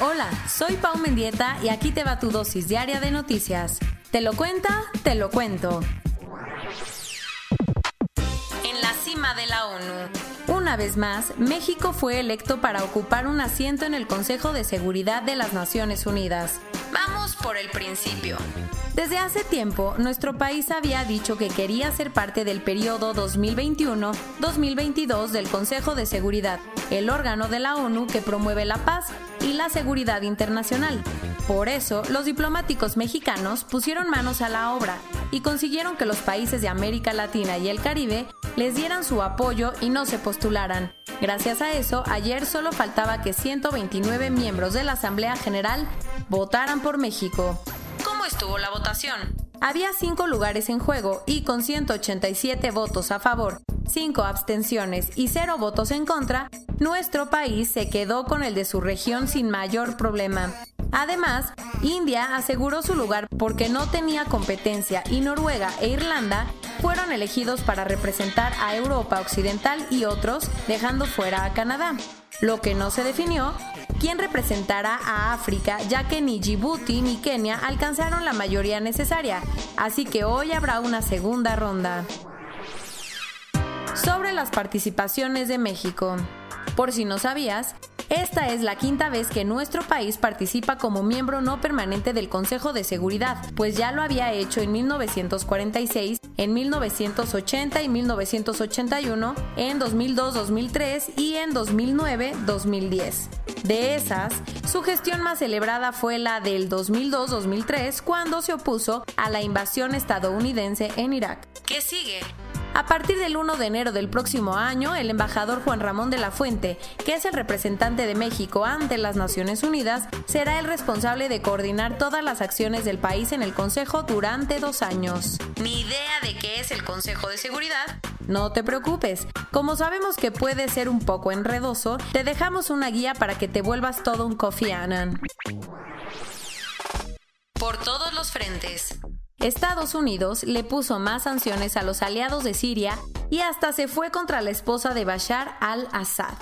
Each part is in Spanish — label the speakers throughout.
Speaker 1: Hola, soy Pau Mendieta y aquí te va tu dosis diaria de noticias. ¿Te lo cuenta? Te lo cuento. En la cima de la ONU. Una vez más, México fue electo para ocupar un asiento en el Consejo de Seguridad de las Naciones Unidas. Vamos por el principio. Desde hace tiempo, nuestro país había dicho que quería ser parte del periodo 2021-2022 del Consejo de Seguridad, el órgano de la ONU que promueve la paz y la seguridad internacional. Por eso, los diplomáticos mexicanos pusieron manos a la obra y consiguieron que los países de América Latina y el Caribe les dieran su apoyo y no se postularan. Gracias a eso, ayer solo faltaba que 129 miembros de la Asamblea General votaran por México. ¿Cómo estuvo la votación? Había cinco lugares en juego y con 187 votos a favor, 5 abstenciones y 0 votos en contra, nuestro país se quedó con el de su región sin mayor problema. Además, India aseguró su lugar porque no tenía competencia y Noruega e Irlanda fueron elegidos para representar a Europa Occidental y otros, dejando fuera a Canadá. Lo que no se definió, quién representará a África, ya que ni Djibouti ni Kenia alcanzaron la mayoría necesaria, así que hoy habrá una segunda ronda. Sobre las participaciones de México. Por si no sabías, esta es la quinta vez que nuestro país participa como miembro no permanente del Consejo de Seguridad, pues ya lo había hecho en 1946, en 1980 y 1981, en 2002-2003 y en 2009-2010. De esas, su gestión más celebrada fue la del 2002-2003, cuando se opuso a la invasión estadounidense en Irak. ¿Qué sigue? A partir del 1 de enero del próximo año, el embajador Juan Ramón de la Fuente, que es el representante de México ante las Naciones Unidas, será el responsable de coordinar todas las acciones del país en el Consejo durante dos años. ¿Ni idea de qué es el Consejo de Seguridad? No te preocupes, como sabemos que puede ser un poco enredoso, te dejamos una guía para que te vuelvas todo un Kofi Annan. Por todos los frentes. Estados Unidos le puso más sanciones a los aliados de Siria y hasta se fue contra la esposa de Bashar al-Assad.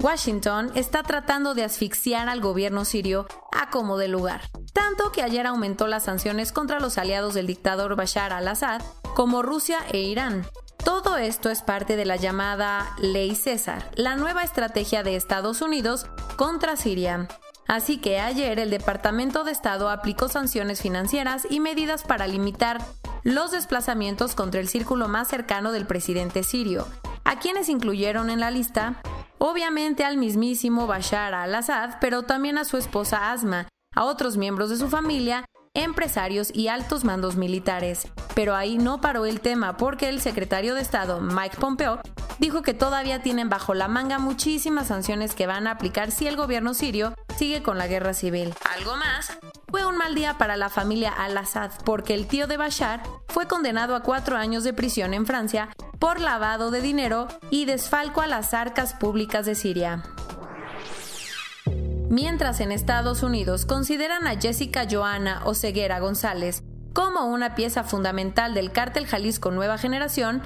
Speaker 1: Washington está tratando de asfixiar al gobierno sirio a como de lugar, tanto que ayer aumentó las sanciones contra los aliados del dictador Bashar al-Assad, como Rusia e Irán. Todo esto es parte de la llamada Ley César, la nueva estrategia de Estados Unidos contra Siria. Así que ayer el Departamento de Estado aplicó sanciones financieras y medidas para limitar los desplazamientos contra el círculo más cercano del presidente sirio, a quienes incluyeron en la lista, obviamente al mismísimo Bashar al-Assad, pero también a su esposa Asma, a otros miembros de su familia, empresarios y altos mandos militares. Pero ahí no paró el tema porque el secretario de Estado, Mike Pompeo, dijo que todavía tienen bajo la manga muchísimas sanciones que van a aplicar si el gobierno sirio sigue con la guerra civil. Algo más. Fue un mal día para la familia al-Assad porque el tío de Bashar fue condenado a cuatro años de prisión en Francia por lavado de dinero y desfalco a las arcas públicas de Siria. Mientras en Estados Unidos consideran a Jessica Joana Oseguera González como una pieza fundamental del cártel Jalisco Nueva Generación,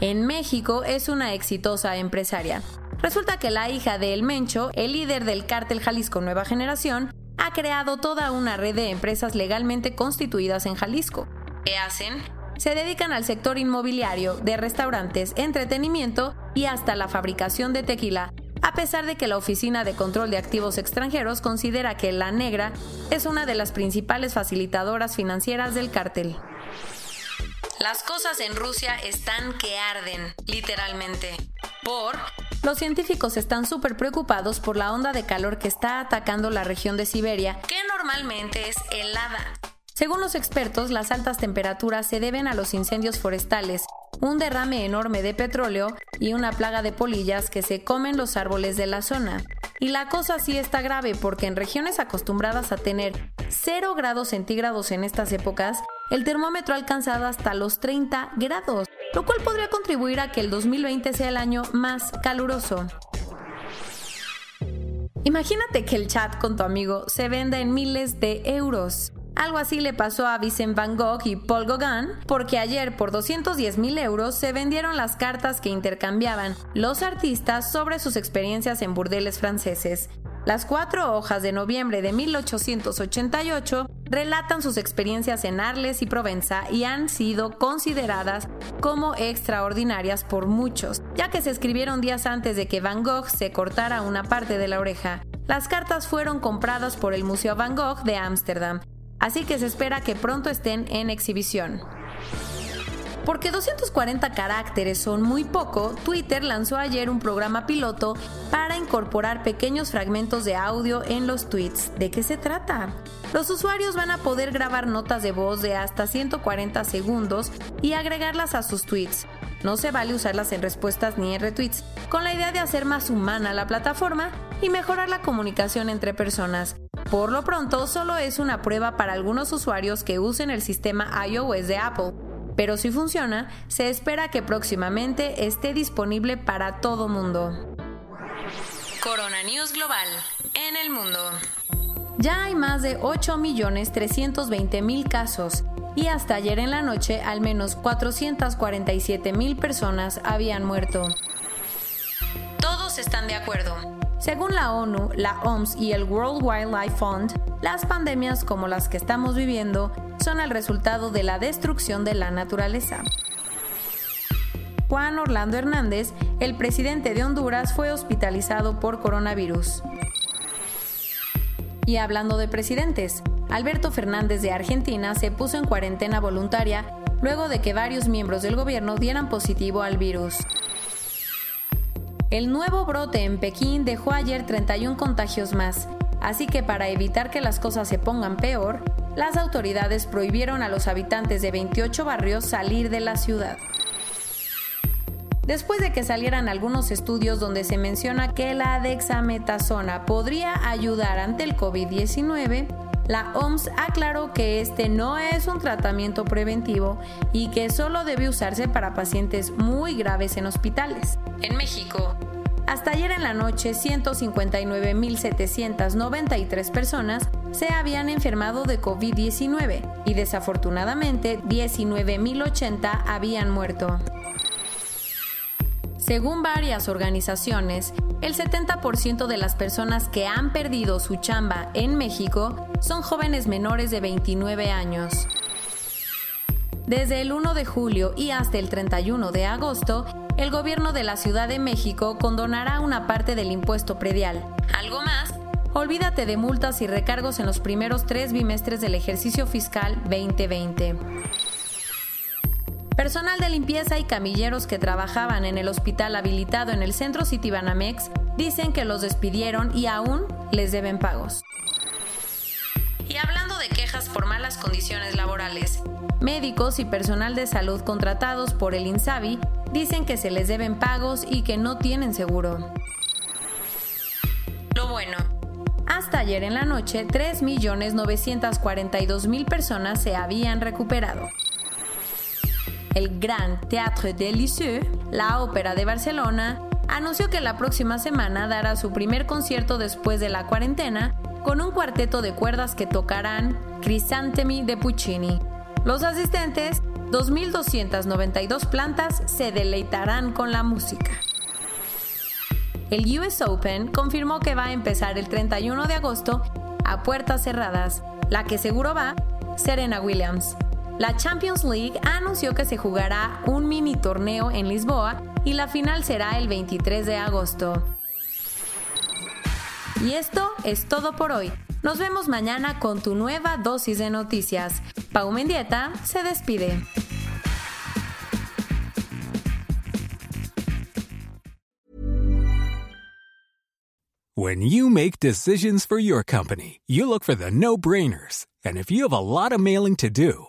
Speaker 1: en México es una exitosa empresaria. Resulta que la hija de El Mencho, el líder del cártel Jalisco Nueva Generación, ha creado toda una red de empresas legalmente constituidas en Jalisco. ¿Qué hacen? Se dedican al sector inmobiliario, de restaurantes, entretenimiento y hasta la fabricación de tequila, a pesar de que la Oficina de Control de Activos Extranjeros considera que La Negra es una de las principales facilitadoras financieras del cártel. Las cosas en Rusia están que arden, literalmente. Por los científicos están súper preocupados por la onda de calor que está atacando la región de Siberia, que normalmente es helada. Según los expertos, las altas temperaturas se deben a los incendios forestales, un derrame enorme de petróleo y una plaga de polillas que se comen los árboles de la zona. Y la cosa sí está grave porque en regiones acostumbradas a tener 0 grados centígrados en estas épocas, el termómetro ha alcanzado hasta los 30 grados, lo cual podría contribuir a que el 2020 sea el año más caluroso. Imagínate que el chat con tu amigo se venda en miles de euros. Algo así le pasó a Vincent Van Gogh y Paul Gauguin, porque ayer por 210 mil euros se vendieron las cartas que intercambiaban los artistas sobre sus experiencias en burdeles franceses. Las cuatro hojas de noviembre de 1888 relatan sus experiencias en Arles y Provenza y han sido consideradas como extraordinarias por muchos, ya que se escribieron días antes de que Van Gogh se cortara una parte de la oreja. Las cartas fueron compradas por el Museo Van Gogh de Ámsterdam así que se espera que pronto estén en exhibición. Porque 240 caracteres son muy poco, Twitter lanzó ayer un programa piloto para incorporar pequeños fragmentos de audio en los tweets. ¿De qué se trata? Los usuarios van a poder grabar notas de voz de hasta 140 segundos y agregarlas a sus tweets. No se vale usarlas en respuestas ni en retweets, con la idea de hacer más humana la plataforma y mejorar la comunicación entre personas. Por lo pronto, solo es una prueba para algunos usuarios que usen el sistema iOS de Apple, pero si funciona, se espera que próximamente esté disponible para todo mundo.
Speaker 2: Corona News Global en el mundo.
Speaker 1: Ya hay más de 8.320.000 casos y hasta ayer en la noche al menos 447.000 personas habían muerto.
Speaker 2: Todos están de acuerdo.
Speaker 1: Según la ONU, la OMS y el World Wildlife Fund, las pandemias como las que estamos viviendo son el resultado de la destrucción de la naturaleza. Juan Orlando Hernández, el presidente de Honduras, fue hospitalizado por coronavirus. Y hablando de presidentes, Alberto Fernández de Argentina se puso en cuarentena voluntaria luego de que varios miembros del gobierno dieran positivo al virus. El nuevo brote en Pekín dejó ayer 31 contagios más, así que para evitar que las cosas se pongan peor, las autoridades prohibieron a los habitantes de 28 barrios salir de la ciudad. Después de que salieran algunos estudios donde se menciona que la dexametasona podría ayudar ante el COVID-19, la OMS aclaró que este no es un tratamiento preventivo y que solo debe usarse para pacientes muy graves en hospitales. En México, hasta ayer en la noche, 159.793 personas se habían enfermado de COVID-19 y desafortunadamente 19.080 habían muerto. Según varias organizaciones, el 70% de las personas que han perdido su chamba en México son jóvenes menores de 29 años. Desde el 1 de julio y hasta el 31 de agosto, el gobierno de la Ciudad de México condonará una parte del impuesto predial. ¿Algo más? Olvídate de multas y recargos en los primeros tres bimestres del ejercicio fiscal 2020. Personal de limpieza y camilleros que trabajaban en el hospital habilitado en el centro Citibanamex dicen que los despidieron y aún les deben pagos. Y hablando de quejas por malas condiciones laborales, médicos y personal de salud contratados por el INSABI dicen que se les deben pagos y que no tienen seguro. Lo bueno. Hasta ayer en la noche, 3.942.000 personas se habían recuperado. El Gran Théâtre de Lisieux, la ópera de Barcelona, anunció que la próxima semana dará su primer concierto después de la cuarentena con un cuarteto de cuerdas que tocarán Crisantemi de Puccini. Los asistentes 2.292 plantas se deleitarán con la música. El US Open confirmó que va a empezar el 31 de agosto a puertas cerradas. La que seguro va, Serena Williams. La Champions League anunció que se jugará un mini torneo en Lisboa y la final será el 23 de agosto. Y esto es todo por hoy. Nos vemos mañana con tu nueva dosis de noticias. Pau Mendieta se despide.
Speaker 3: When you make decisions for your company, you look for the no-brainers. And if you have a lot of mailing to do,